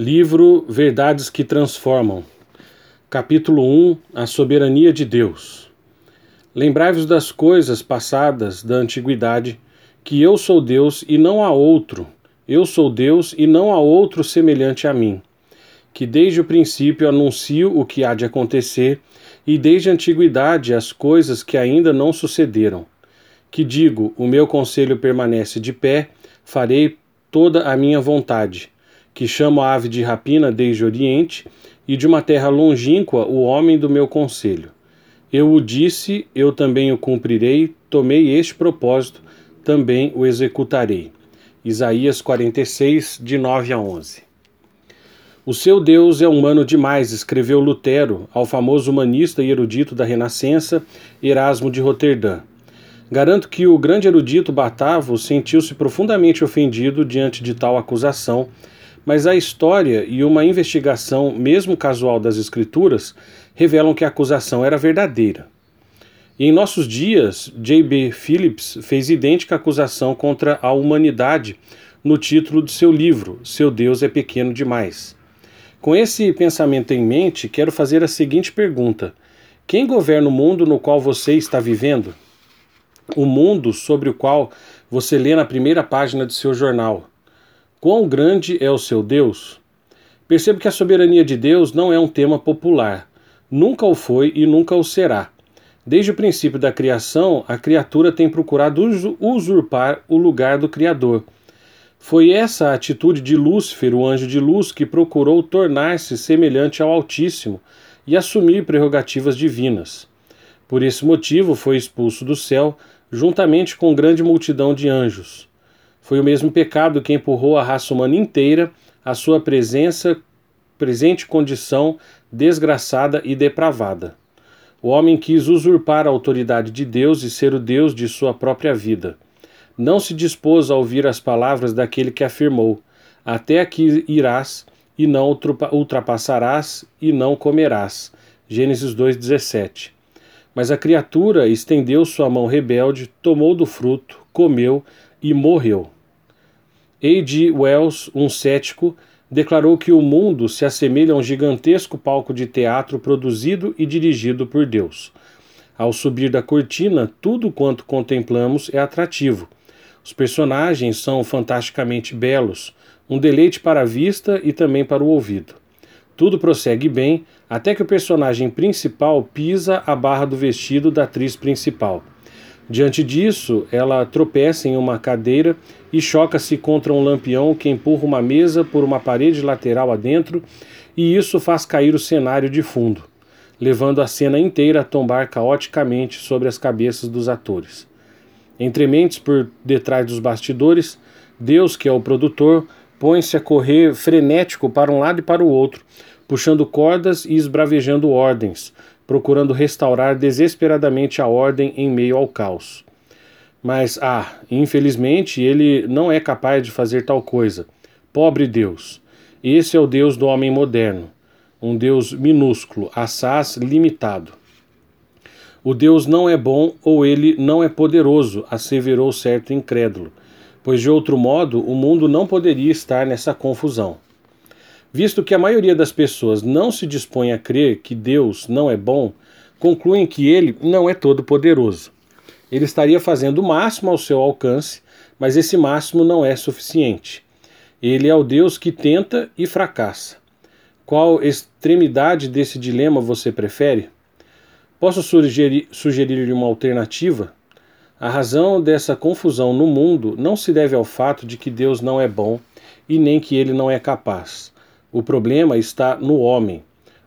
Livro Verdades que Transformam. Capítulo 1 A Soberania de Deus. Lembrai-vos das coisas passadas da antiguidade, que eu sou Deus e não há outro. Eu sou Deus e não há outro semelhante a mim. Que desde o princípio anuncio o que há de acontecer, e desde a antiguidade as coisas que ainda não sucederam. Que digo: o meu conselho permanece de pé, farei toda a minha vontade que chamo a ave de rapina desde o Oriente, e de uma terra longínqua o homem do meu conselho. Eu o disse, eu também o cumprirei, tomei este propósito, também o executarei. Isaías 46, de 9 a 11. O seu Deus é humano demais, escreveu Lutero ao famoso humanista e erudito da Renascença, Erasmo de Roterdã. Garanto que o grande erudito Batavo sentiu-se profundamente ofendido diante de tal acusação mas a história e uma investigação, mesmo casual, das Escrituras revelam que a acusação era verdadeira. E em nossos dias, J.B. Phillips fez idêntica acusação contra a humanidade no título de seu livro, Seu Deus é Pequeno Demais. Com esse pensamento em mente, quero fazer a seguinte pergunta: Quem governa o mundo no qual você está vivendo? O mundo sobre o qual você lê na primeira página de seu jornal. Quão grande é o seu Deus? Percebo que a soberania de Deus não é um tema popular. Nunca o foi e nunca o será. Desde o princípio da criação, a criatura tem procurado usurpar o lugar do Criador. Foi essa a atitude de Lúcifer, o anjo de luz, que procurou tornar-se semelhante ao Altíssimo e assumir prerrogativas divinas. Por esse motivo, foi expulso do céu, juntamente com grande multidão de anjos. Foi o mesmo pecado que empurrou a raça humana inteira à sua presença, presente condição desgraçada e depravada. O homem quis usurpar a autoridade de Deus e ser o Deus de sua própria vida. Não se dispôs a ouvir as palavras daquele que afirmou: Até aqui irás e não ultrapassarás e não comerás. Gênesis 2:17. Mas a criatura estendeu sua mão rebelde, tomou do fruto, comeu e morreu. A.G. Wells, um cético, declarou que o mundo se assemelha a um gigantesco palco de teatro produzido e dirigido por Deus. Ao subir da cortina, tudo quanto contemplamos é atrativo. Os personagens são fantasticamente belos, um deleite para a vista e também para o ouvido. Tudo prossegue bem até que o personagem principal pisa a barra do vestido da atriz principal. Diante disso, ela tropeça em uma cadeira e choca-se contra um lampião que empurra uma mesa por uma parede lateral adentro, e isso faz cair o cenário de fundo, levando a cena inteira a tombar caoticamente sobre as cabeças dos atores. Entre mentes por detrás dos bastidores, Deus, que é o produtor, põe-se a correr frenético para um lado e para o outro, puxando cordas e esbravejando ordens, procurando restaurar desesperadamente a ordem em meio ao caos. Mas, ah, infelizmente, ele não é capaz de fazer tal coisa. Pobre Deus! Esse é o Deus do homem moderno, um Deus minúsculo, assaz limitado. O Deus não é bom ou ele não é poderoso, asseverou certo incrédulo, pois de outro modo o mundo não poderia estar nessa confusão. Visto que a maioria das pessoas não se dispõe a crer que Deus não é bom, concluem que ele não é todo-poderoso. Ele estaria fazendo o máximo ao seu alcance, mas esse máximo não é suficiente. Ele é o Deus que tenta e fracassa. Qual extremidade desse dilema você prefere? Posso sugerir-lhe sugerir uma alternativa? A razão dessa confusão no mundo não se deve ao fato de que Deus não é bom e nem que ele não é capaz. O problema está no homem.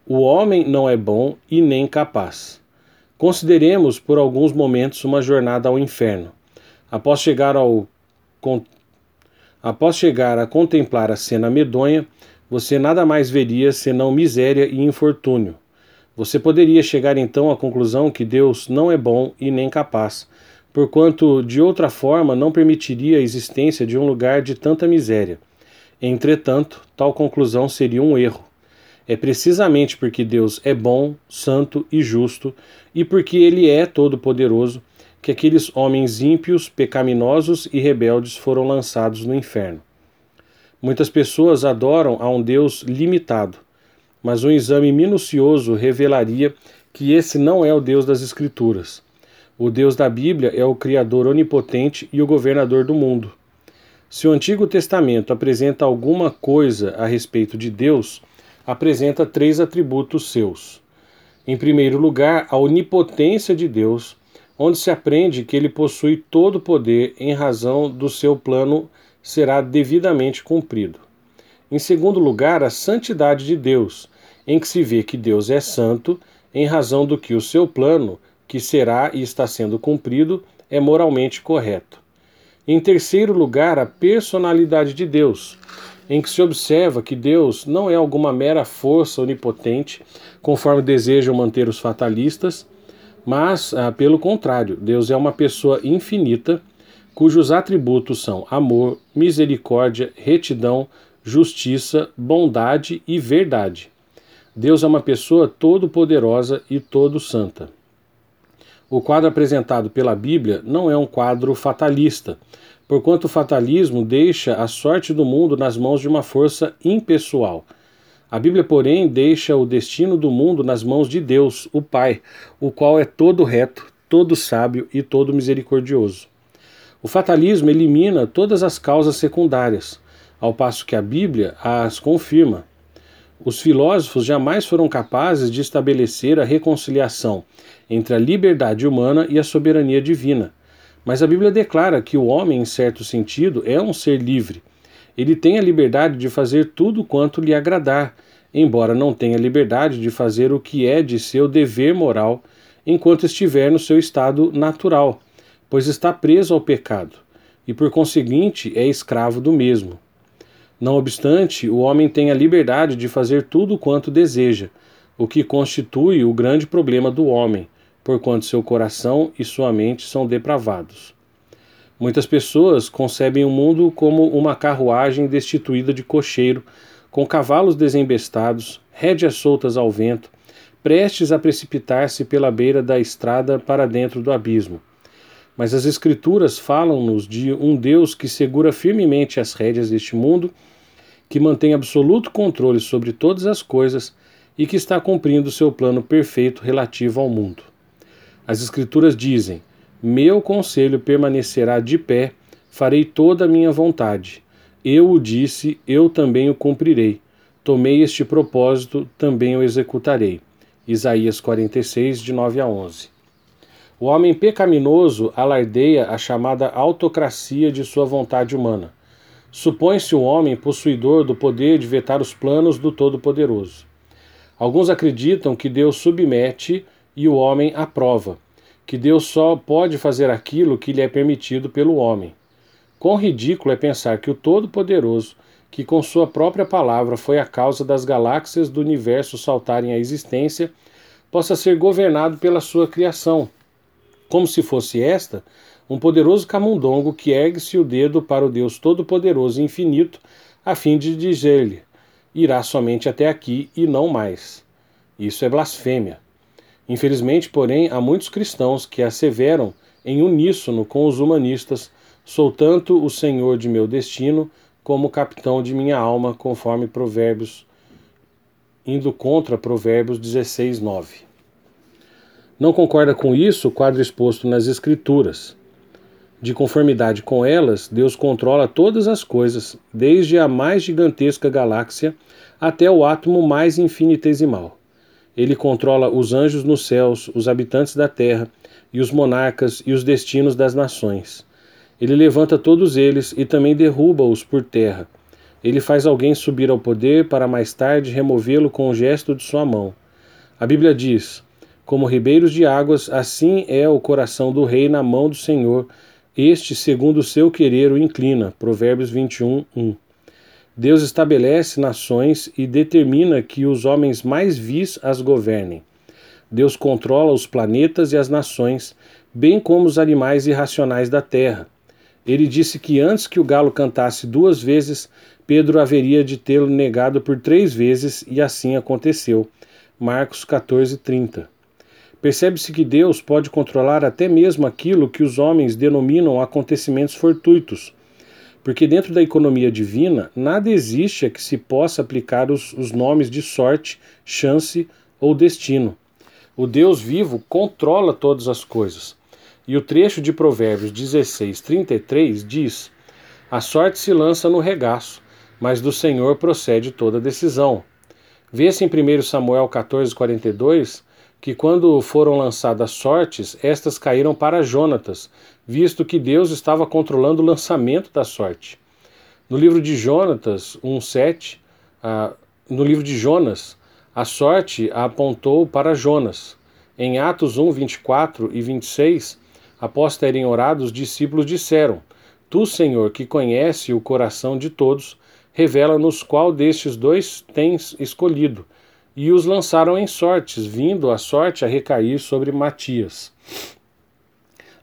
O homem não é bom e nem capaz. Consideremos por alguns momentos uma jornada ao inferno. Após chegar ao após chegar a contemplar a cena medonha, você nada mais veria senão miséria e infortúnio. Você poderia chegar então à conclusão que Deus não é bom e nem capaz, porquanto de outra forma não permitiria a existência de um lugar de tanta miséria. Entretanto, tal conclusão seria um erro. É precisamente porque Deus é bom, santo e justo, e porque Ele é todo-poderoso, que aqueles homens ímpios, pecaminosos e rebeldes foram lançados no inferno. Muitas pessoas adoram a um Deus limitado, mas um exame minucioso revelaria que esse não é o Deus das Escrituras. O Deus da Bíblia é o Criador onipotente e o governador do mundo. Se o Antigo Testamento apresenta alguma coisa a respeito de Deus, apresenta três atributos seus. Em primeiro lugar, a onipotência de Deus, onde se aprende que ele possui todo o poder em razão do seu plano será devidamente cumprido. Em segundo lugar, a santidade de Deus, em que se vê que Deus é santo em razão do que o seu plano, que será e está sendo cumprido, é moralmente correto. Em terceiro lugar, a personalidade de Deus, em que se observa que Deus não é alguma mera força onipotente, conforme desejam manter os fatalistas, mas, ah, pelo contrário, Deus é uma pessoa infinita cujos atributos são amor, misericórdia, retidão, justiça, bondade e verdade. Deus é uma pessoa todo-poderosa e todo-santa. O quadro apresentado pela Bíblia não é um quadro fatalista, porquanto o fatalismo deixa a sorte do mundo nas mãos de uma força impessoal. A Bíblia, porém, deixa o destino do mundo nas mãos de Deus, o Pai, o qual é todo reto, todo sábio e todo misericordioso. O fatalismo elimina todas as causas secundárias, ao passo que a Bíblia as confirma. Os filósofos jamais foram capazes de estabelecer a reconciliação entre a liberdade humana e a soberania divina. Mas a Bíblia declara que o homem, em certo sentido, é um ser livre. Ele tem a liberdade de fazer tudo quanto lhe agradar, embora não tenha liberdade de fazer o que é de seu dever moral enquanto estiver no seu estado natural pois está preso ao pecado, e por conseguinte é escravo do mesmo. Não obstante, o homem tem a liberdade de fazer tudo quanto deseja, o que constitui o grande problema do homem, porquanto seu coração e sua mente são depravados. Muitas pessoas concebem o mundo como uma carruagem destituída de cocheiro, com cavalos desembestados, rédeas soltas ao vento, prestes a precipitar-se pela beira da estrada para dentro do abismo mas as Escrituras falam-nos de um Deus que segura firmemente as rédeas deste mundo, que mantém absoluto controle sobre todas as coisas e que está cumprindo seu plano perfeito relativo ao mundo. As Escrituras dizem: Meu conselho permanecerá de pé, farei toda a minha vontade. Eu o disse, eu também o cumprirei. Tomei este propósito, também o executarei. Isaías 46, de 9 a 11. O homem pecaminoso alardeia a chamada autocracia de sua vontade humana. Supõe-se o homem possuidor do poder de vetar os planos do Todo-Poderoso. Alguns acreditam que Deus submete e o homem aprova, que Deus só pode fazer aquilo que lhe é permitido pelo homem. Quão ridículo é pensar que o Todo-Poderoso, que com sua própria palavra foi a causa das galáxias do universo saltarem à existência, possa ser governado pela sua criação como se fosse esta um poderoso camundongo que ergue-se o dedo para o Deus Todo-Poderoso e Infinito, a fim de dizer-lhe: irá somente até aqui e não mais. Isso é blasfêmia. Infelizmente, porém, há muitos cristãos que asseveram em uníssono com os humanistas: sou tanto o senhor de meu destino como o capitão de minha alma, conforme Provérbios, indo contra Provérbios 16, 9. Não concorda com isso o quadro exposto nas Escrituras. De conformidade com elas, Deus controla todas as coisas, desde a mais gigantesca galáxia até o átomo mais infinitesimal. Ele controla os anjos nos céus, os habitantes da terra, e os monarcas e os destinos das nações. Ele levanta todos eles e também derruba-os por terra. Ele faz alguém subir ao poder para mais tarde removê-lo com o gesto de sua mão. A Bíblia diz: como ribeiros de águas, assim é o coração do rei na mão do Senhor. Este, segundo o seu querer, o inclina. Provérbios 21, 1. Deus estabelece nações e determina que os homens mais vis as governem. Deus controla os planetas e as nações, bem como os animais irracionais da terra. Ele disse que antes que o galo cantasse duas vezes, Pedro haveria de tê-lo negado por três vezes, e assim aconteceu. Marcos 14, 30. Percebe-se que Deus pode controlar até mesmo aquilo que os homens denominam acontecimentos fortuitos. porque dentro da economia divina nada existe a que se possa aplicar os, os nomes de sorte, chance ou destino. O Deus vivo controla todas as coisas. E o trecho de Provérbios 16, 33 diz: A sorte se lança no regaço, mas do Senhor procede toda decisão. Vê-se em 1 Samuel 14, 42 que quando foram lançadas sortes, estas caíram para Jonatas, visto que Deus estava controlando o lançamento da sorte. No livro de Jonatas 1:7, uh, no livro de Jonas, a sorte a apontou para Jonas. Em Atos 1, 24 e 26, após terem orado, os discípulos disseram: Tu, Senhor, que conhece o coração de todos, revela-nos qual destes dois tens escolhido e os lançaram em sortes, vindo a sorte a recair sobre Matias.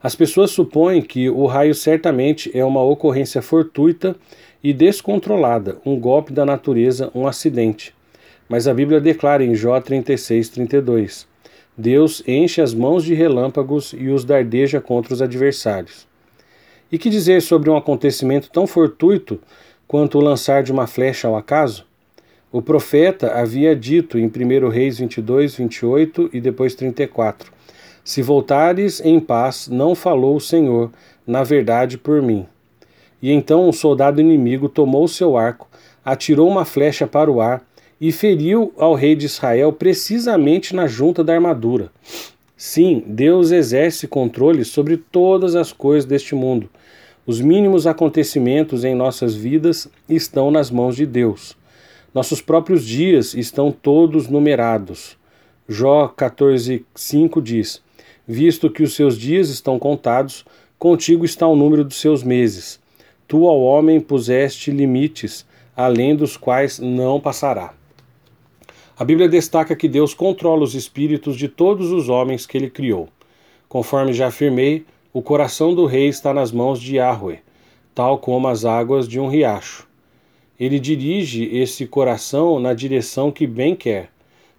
As pessoas supõem que o raio certamente é uma ocorrência fortuita e descontrolada, um golpe da natureza, um acidente. Mas a Bíblia declara em Jó 36, 32: Deus enche as mãos de relâmpagos e os dardeja contra os adversários. E que dizer sobre um acontecimento tão fortuito quanto o lançar de uma flecha ao acaso? O profeta havia dito em 1 Reis 22, 28 e depois 34: Se voltares em paz, não falou o Senhor, na verdade por mim. E então um soldado inimigo tomou seu arco, atirou uma flecha para o ar e feriu ao rei de Israel precisamente na junta da armadura. Sim, Deus exerce controle sobre todas as coisas deste mundo. Os mínimos acontecimentos em nossas vidas estão nas mãos de Deus. Nossos próprios dias estão todos numerados. Jó 14:5 diz: Visto que os seus dias estão contados, contigo está o número dos seus meses. Tu ao homem puseste limites, além dos quais não passará. A Bíblia destaca que Deus controla os espíritos de todos os homens que ele criou. Conforme já afirmei, o coração do rei está nas mãos de Yahweh, tal como as águas de um riacho. Ele dirige esse coração na direção que bem quer.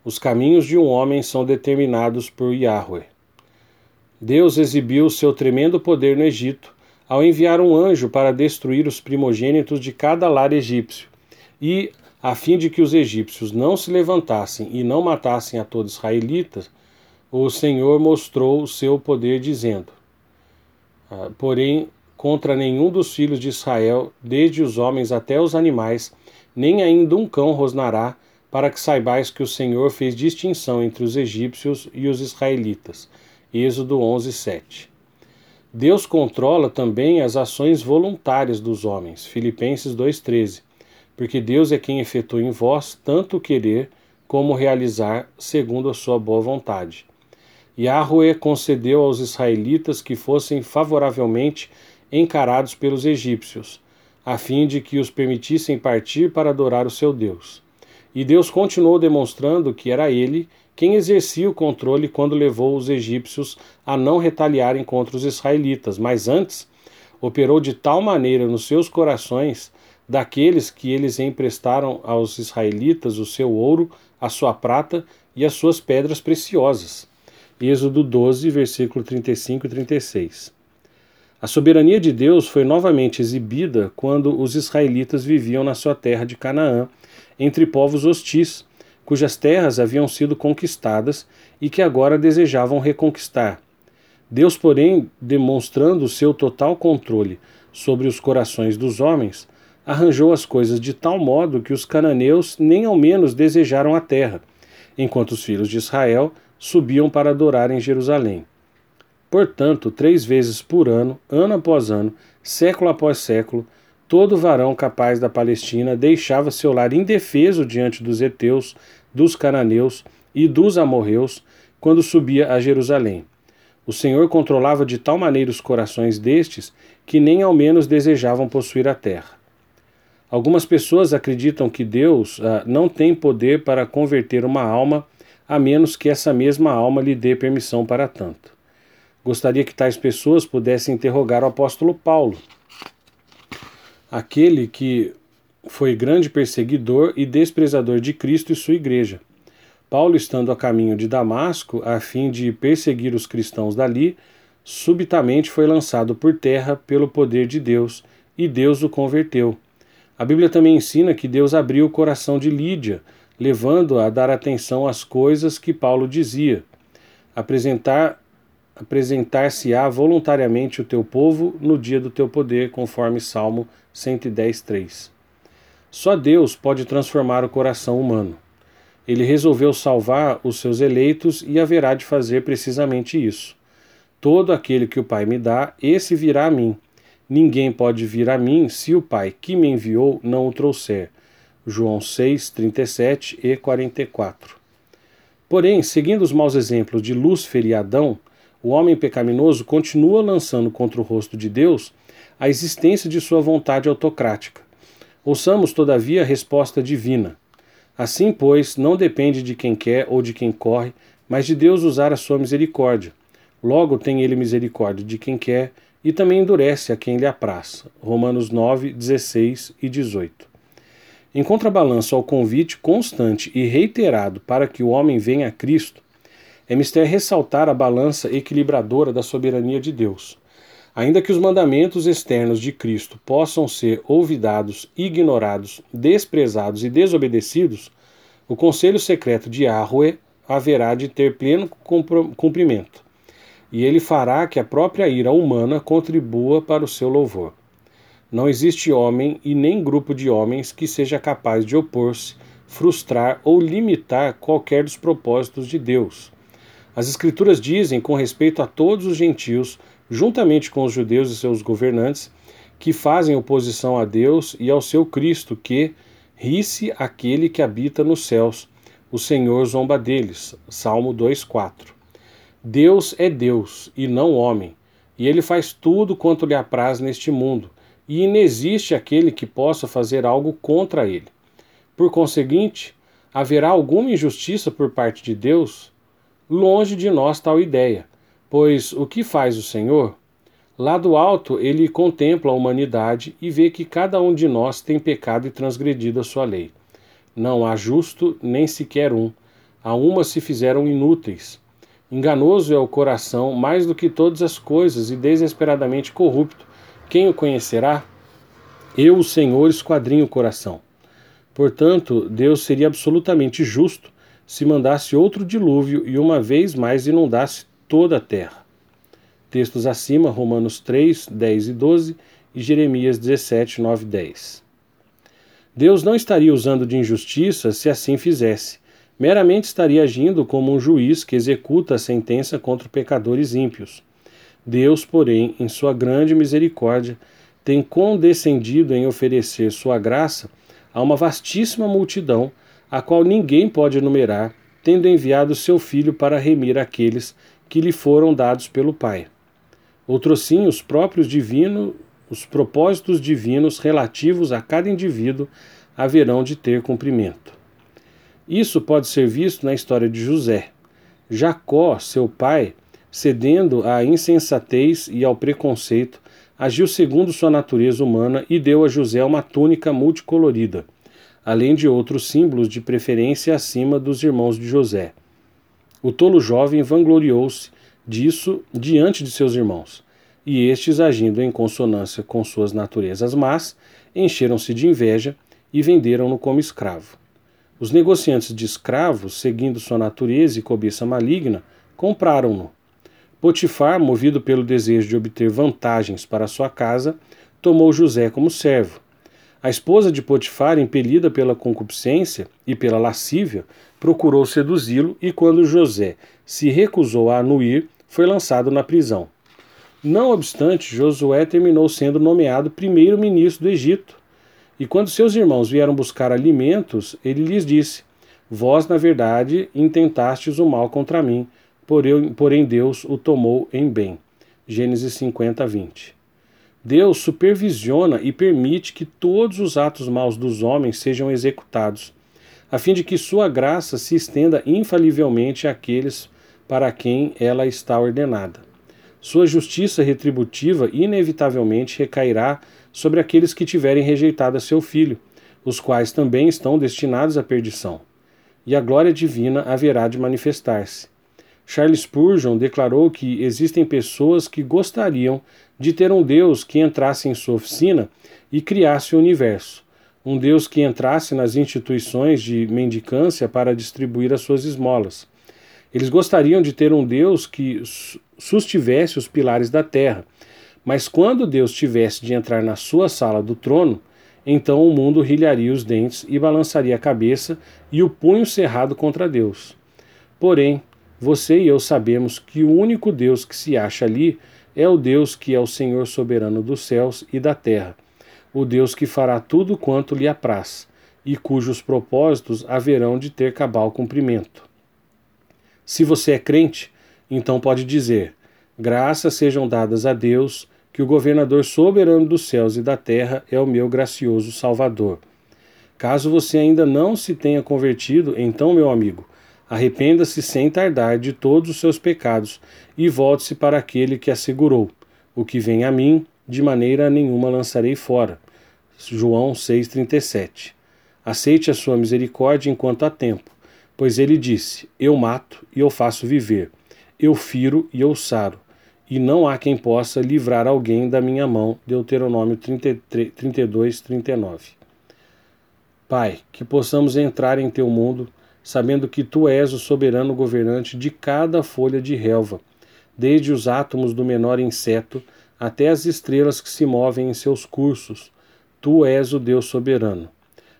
Os caminhos de um homem são determinados por Yahweh. Deus exibiu seu tremendo poder no Egito ao enviar um anjo para destruir os primogênitos de cada lar egípcio. E, a fim de que os egípcios não se levantassem e não matassem a todos os israelitas, o Senhor mostrou o seu poder, dizendo: ah, Porém, contra nenhum dos filhos de Israel, desde os homens até os animais, nem ainda um cão rosnará, para que saibais que o Senhor fez distinção entre os egípcios e os israelitas. Êxodo 11, 7. Deus controla também as ações voluntárias dos homens. Filipenses 2,13. Porque Deus é quem efetua em vós tanto querer como realizar, segundo a sua boa vontade. Yahweh concedeu aos israelitas que fossem favoravelmente encarados pelos egípcios, a fim de que os permitissem partir para adorar o seu Deus. E Deus continuou demonstrando que era ele quem exercia o controle quando levou os egípcios a não retaliarem contra os israelitas, mas antes operou de tal maneira nos seus corações daqueles que eles emprestaram aos israelitas o seu ouro, a sua prata e as suas pedras preciosas. Êxodo 12, versículo 35 e 36. A soberania de Deus foi novamente exibida quando os israelitas viviam na sua terra de Canaã, entre povos hostis, cujas terras haviam sido conquistadas e que agora desejavam reconquistar. Deus, porém, demonstrando o seu total controle sobre os corações dos homens, arranjou as coisas de tal modo que os cananeus nem ao menos desejaram a terra, enquanto os filhos de Israel subiam para adorar em Jerusalém. Portanto, três vezes por ano, ano após ano, século após século, todo varão capaz da Palestina deixava seu lar indefeso diante dos heteus, dos cananeus e dos amorreus quando subia a Jerusalém. O Senhor controlava de tal maneira os corações destes que nem ao menos desejavam possuir a terra. Algumas pessoas acreditam que Deus ah, não tem poder para converter uma alma a menos que essa mesma alma lhe dê permissão para tanto. Gostaria que tais pessoas pudessem interrogar o apóstolo Paulo, aquele que foi grande perseguidor e desprezador de Cristo e sua igreja. Paulo, estando a caminho de Damasco, a fim de perseguir os cristãos dali, subitamente foi lançado por terra pelo poder de Deus e Deus o converteu. A Bíblia também ensina que Deus abriu o coração de Lídia, levando-a a dar atenção às coisas que Paulo dizia. Apresentar apresentar-se-á voluntariamente o teu povo no dia do teu poder, conforme Salmo 110:3. Só Deus pode transformar o coração humano. Ele resolveu salvar os seus eleitos e haverá de fazer precisamente isso. Todo aquele que o Pai me dá, esse virá a mim. Ninguém pode vir a mim se o Pai que me enviou não o trouxer. João 6, 37 e 44. Porém, seguindo os maus exemplos de Lúcifer e Adão, o homem pecaminoso continua lançando contra o rosto de Deus a existência de sua vontade autocrática. Ouçamos, todavia, a resposta divina. Assim, pois, não depende de quem quer ou de quem corre, mas de Deus usar a sua misericórdia. Logo tem ele misericórdia de quem quer e também endurece a quem lhe apraz. Romanos 9, 16 e 18. Em contrabalanço ao convite constante e reiterado para que o homem venha a Cristo, é mister ressaltar a balança equilibradora da soberania de Deus. Ainda que os mandamentos externos de Cristo possam ser olvidados, ignorados, desprezados e desobedecidos, o conselho secreto de Yahweh haverá de ter pleno cumprimento, e ele fará que a própria ira humana contribua para o seu louvor. Não existe homem e nem grupo de homens que seja capaz de opor-se, frustrar ou limitar qualquer dos propósitos de Deus. As Escrituras dizem, com respeito a todos os gentios, juntamente com os judeus e seus governantes, que fazem oposição a Deus e ao seu Cristo, que ri-se aquele que habita nos céus, o Senhor zomba deles. Salmo 2:4. Deus é Deus e não homem, e ele faz tudo quanto lhe apraz neste mundo, e inexiste aquele que possa fazer algo contra ele. Por conseguinte, haverá alguma injustiça por parte de Deus? Longe de nós tal ideia. Pois o que faz o Senhor? Lá do alto ele contempla a humanidade e vê que cada um de nós tem pecado e transgredido a sua lei. Não há justo nem sequer um. A uma se fizeram inúteis. Enganoso é o coração mais do que todas as coisas e desesperadamente corrupto. Quem o conhecerá? Eu, o Senhor, esquadrinho o coração. Portanto, Deus seria absolutamente justo se mandasse outro dilúvio e uma vez mais inundasse toda a terra. Textos acima, Romanos 3, 10 e 12 e Jeremias 17, 9 e 10. Deus não estaria usando de injustiça se assim fizesse. Meramente estaria agindo como um juiz que executa a sentença contra pecadores ímpios. Deus, porém, em sua grande misericórdia, tem condescendido em oferecer sua graça a uma vastíssima multidão, a qual ninguém pode enumerar, tendo enviado seu Filho para remir aqueles que lhe foram dados pelo Pai. Outrosim, os próprios divinos, os propósitos divinos relativos a cada indivíduo haverão de ter cumprimento. Isso pode ser visto na história de José. Jacó, seu pai, cedendo à insensatez e ao preconceito, agiu segundo sua natureza humana e deu a José uma túnica multicolorida, além de outros símbolos de preferência acima dos irmãos de José. O tolo jovem vangloriou-se disso diante de seus irmãos, e estes, agindo em consonância com suas naturezas más, encheram-se de inveja e venderam-no como escravo. Os negociantes de escravos, seguindo sua natureza e cobiça maligna, compraram-no. Potifar, movido pelo desejo de obter vantagens para sua casa, tomou José como servo a esposa de Potifar, impelida pela concupiscência e pela lascívia, procurou seduzi-lo e, quando José se recusou a anuir, foi lançado na prisão. Não obstante, Josué terminou sendo nomeado primeiro-ministro do Egito. E quando seus irmãos vieram buscar alimentos, ele lhes disse: Vós, na verdade, intentastes o mal contra mim, porém Deus o tomou em bem. Gênesis 50, 20. Deus supervisiona e permite que todos os atos maus dos homens sejam executados, a fim de que sua graça se estenda infalivelmente àqueles para quem ela está ordenada. Sua justiça retributiva inevitavelmente recairá sobre aqueles que tiverem rejeitado a seu filho, os quais também estão destinados à perdição. E a glória divina haverá de manifestar-se. Charles Spurgeon declarou que existem pessoas que gostariam de ter um Deus que entrasse em sua oficina e criasse o universo. Um Deus que entrasse nas instituições de mendicância para distribuir as suas esmolas. Eles gostariam de ter um Deus que sustivesse os pilares da terra. Mas quando Deus tivesse de entrar na sua sala do trono, então o mundo rilharia os dentes e balançaria a cabeça e o punho cerrado contra Deus. Porém, você e eu sabemos que o único Deus que se acha ali é o Deus que é o Senhor soberano dos céus e da terra, o Deus que fará tudo quanto lhe apraz, e cujos propósitos haverão de ter cabal cumprimento. Se você é crente, então pode dizer: Graças sejam dadas a Deus, que o governador soberano dos céus e da terra é o meu gracioso Salvador. Caso você ainda não se tenha convertido, então, meu amigo, Arrependa-se sem tardar de todos os seus pecados e volte-se para aquele que assegurou: O que vem a mim, de maneira nenhuma lançarei fora. João 6,37 Aceite a sua misericórdia enquanto há tempo, pois ele disse: Eu mato e eu faço viver, eu firo e eu saro, e não há quem possa livrar alguém da minha mão. Deuteronômio 33, 32, 39. Pai, que possamos entrar em teu mundo sabendo que tu és o soberano governante de cada folha de relva, desde os átomos do menor inseto até as estrelas que se movem em seus cursos. Tu és o Deus soberano.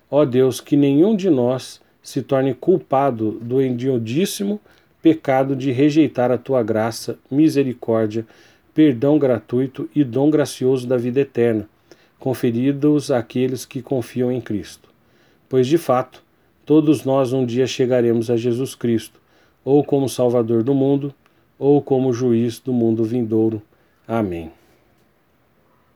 Ó Deus, que nenhum de nós se torne culpado do endiodíssimo pecado de rejeitar a tua graça, misericórdia, perdão gratuito e dom gracioso da vida eterna, conferidos àqueles que confiam em Cristo. Pois de fato, Todos nós um dia chegaremos a Jesus Cristo, ou como Salvador do mundo, ou como juiz do mundo vindouro. Amém.